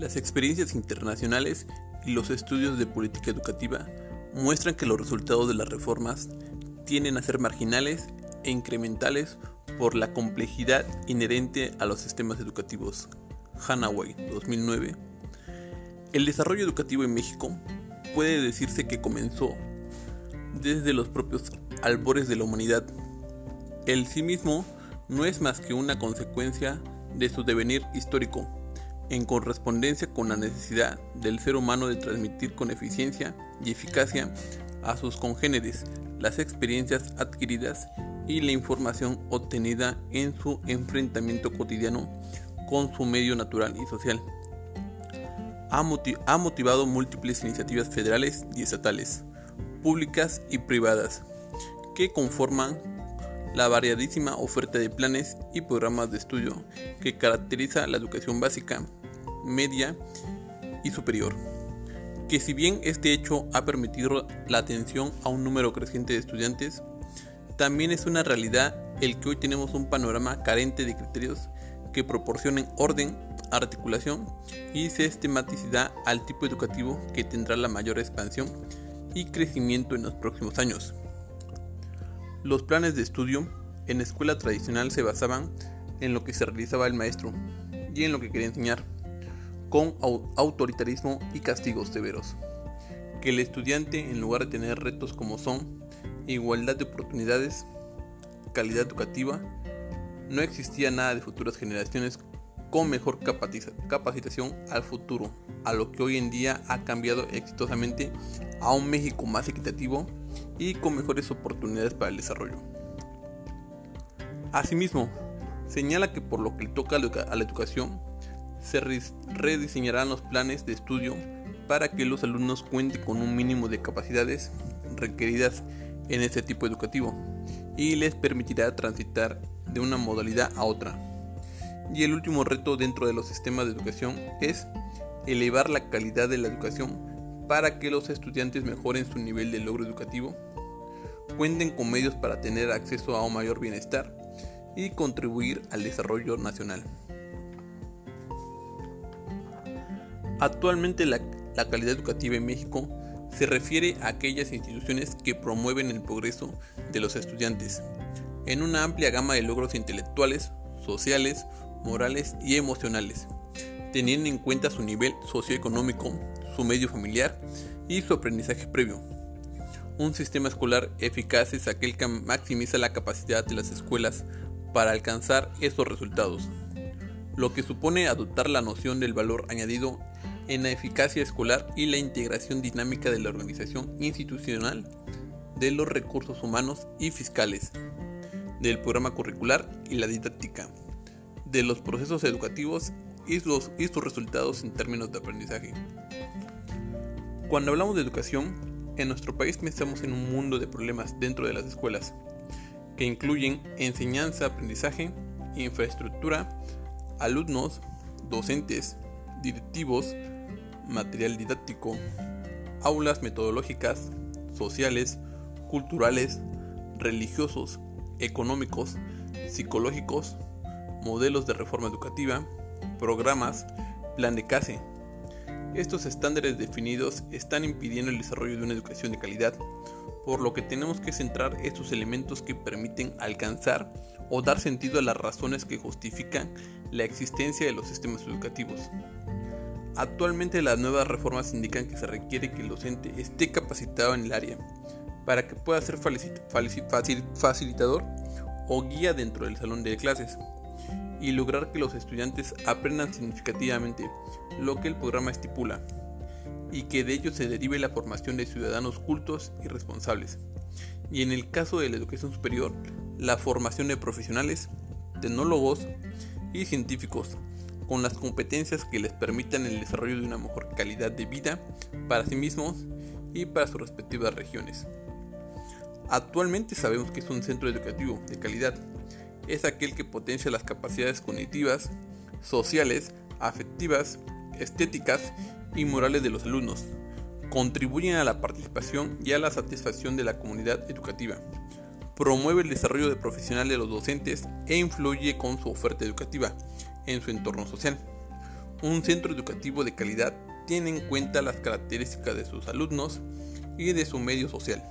Las experiencias internacionales y los estudios de política educativa muestran que los resultados de las reformas tienden a ser marginales e incrementales por la complejidad inherente a los sistemas educativos. Hanaway, 2009. El desarrollo educativo en México puede decirse que comenzó desde los propios albores de la humanidad. El sí mismo no es más que una consecuencia de su devenir histórico, en correspondencia con la necesidad del ser humano de transmitir con eficiencia y eficacia a sus congéneres las experiencias adquiridas y la información obtenida en su enfrentamiento cotidiano con su medio natural y social. Ha, motivado múltiples iniciativas federales y estatales, públicas y privadas, que conforman la variadísima oferta de planes y programas de estudio que caracteriza la educación básica, media y superior. Que si bien este hecho ha permitido la atención a un número creciente de estudiantes, también es una realidad el que hoy tenemos un panorama carente de criterios que proporcionen orden, articulación y sistematicidad al tipo educativo que tendrá la mayor expansión y crecimiento en los próximos años. Los planes de estudio en la escuela tradicional se basaban en lo que se realizaba el maestro y en lo que quería enseñar, con autoritarismo y castigos severos. Que el estudiante, en lugar de tener retos como son igualdad de oportunidades, calidad educativa, no existía nada de futuras generaciones con mejor capacitación al futuro, a lo que hoy en día ha cambiado exitosamente a un México más equitativo y con mejores oportunidades para el desarrollo. Asimismo, señala que por lo que le toca a la educación, se rediseñarán los planes de estudio para que los alumnos cuenten con un mínimo de capacidades requeridas en este tipo educativo y les permitirá transitar de una modalidad a otra. Y el último reto dentro de los sistemas de educación es elevar la calidad de la educación para que los estudiantes mejoren su nivel de logro educativo cuenten con medios para tener acceso a un mayor bienestar y contribuir al desarrollo nacional. Actualmente la, calidad educativa en México se refiere a aquellas instituciones que promueven el progreso de los estudiantes en una amplia gama de logros intelectuales, sociales, morales y emocionales, teniendo en cuenta su nivel socioeconómico, su medio familiar y su aprendizaje previo. Un sistema escolar eficaz es aquel que maximiza la capacidad de las escuelas para alcanzar esos resultados, lo que supone adoptar la noción del valor añadido en la eficacia escolar y la integración dinámica de la organización institucional, de los recursos humanos y fiscales, del programa curricular y la didáctica, de los procesos educativos y, sus resultados en términos de aprendizaje. Cuando hablamos de educación, en nuestro país pensamos en un mundo de problemas dentro de las escuelas, que incluyen enseñanza, aprendizaje, infraestructura, alumnos, docentes, directivos, material didáctico, aulas metodológicas, sociales, culturales, religiosos, económicos, psicológicos, modelos de reforma educativa, programas, plan de CASE, estos estándares definidos están impidiendo el desarrollo de una educación de calidad, por lo que tenemos que centrar estos elementos que permiten alcanzar o dar sentido a las razones que justifican la existencia de los sistemas educativos. Actualmente las nuevas reformas indican que se requiere que el docente esté capacitado en el área para que pueda ser facilitador o guía dentro del salón de clases y lograr que los estudiantes aprendan significativamente lo que el programa estipula y que de ello se derive la formación de ciudadanos cultos y responsables. Y en el caso de la educación superior, la formación de profesionales, tecnólogos y científicos con las competencias que les permitan el desarrollo de una mejor calidad de vida para sí mismos y para sus respectivas regiones. Actualmente sabemos que es un centro educativo de calidad es aquel que potencia las capacidades cognitivas, sociales, afectivas, estéticas y morales de los alumnos. Contribuyen a la participación y a la satisfacción de la comunidad educativa. Promueve el desarrollo de profesional de los docentes e influye con su oferta educativa en su entorno social. Un centro educativo de calidad tiene en cuenta las características de sus alumnos y de su medio social.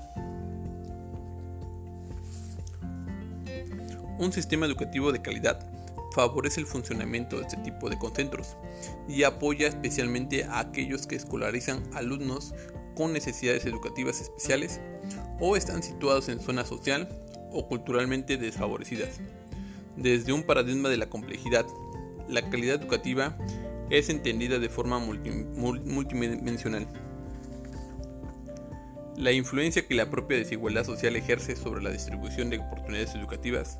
Un sistema educativo de calidad favorece el funcionamiento de este tipo de concentros y apoya especialmente a aquellos que escolarizan alumnos con necesidades educativas especiales o están situados en zona social o culturalmente desfavorecidas. Desde un paradigma de la complejidad, la calidad educativa es entendida de forma multidimensional. La influencia que la propia desigualdad social ejerce sobre la distribución de oportunidades educativas,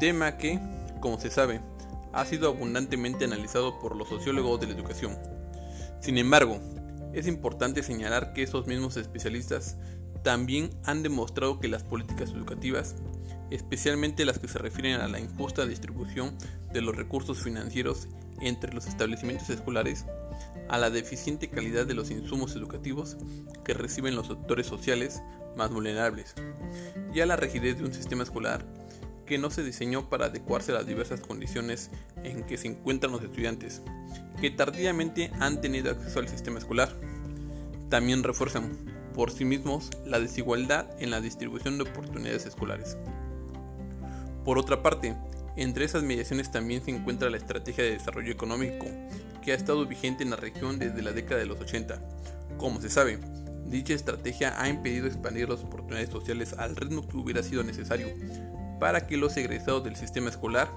tema que, como se sabe, ha sido abundantemente analizado por los sociólogos de la educación. Sin embargo, es importante señalar que esos mismos especialistas también han demostrado que las políticas educativas, especialmente las que se refieren a la injusta distribución de los recursos financieros entre los establecimientos escolares, a la deficiente calidad de los insumos educativos que reciben los sectores sociales más vulnerables, y a la rigidez de un sistema escolar que no se diseñó para adecuarse a las diversas condiciones en que se encuentran los estudiantes, que tardíamente han tenido acceso al sistema escolar. También refuerzan por sí mismos la desigualdad en la distribución de oportunidades escolares. Por otra parte, entre esas mediaciones también se encuentra la estrategia de desarrollo económico, que ha estado vigente en la región desde la década de los 80. Como se sabe, dicha estrategia ha impedido expandir las oportunidades sociales al ritmo que hubiera sido necesario para que los egresados del sistema escolar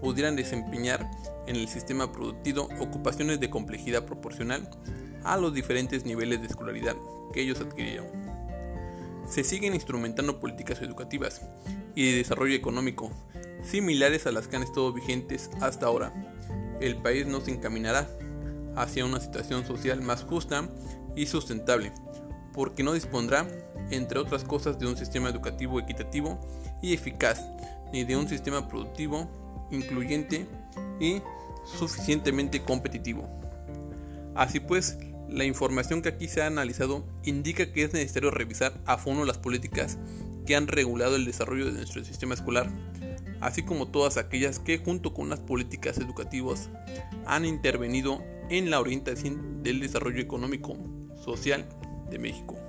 pudieran desempeñar en el sistema productivo ocupaciones de complejidad proporcional a los diferentes niveles de escolaridad que ellos adquirieron. Se siguen instrumentando políticas educativas y de desarrollo económico similares a las que han estado vigentes hasta ahora. El país no se encaminará hacia una situación social más justa y sustentable, porque no dispondrá, entre otras cosas, de un sistema educativo equitativo y eficaz, ni de un sistema productivo incluyente y suficientemente competitivo. Así pues, la información que aquí se ha analizado indica que es necesario revisar a fondo las políticas que han regulado el desarrollo de nuestro sistema escolar, así como todas aquellas que junto con las políticas educativas han intervenido en la orientación del desarrollo económico, social de México.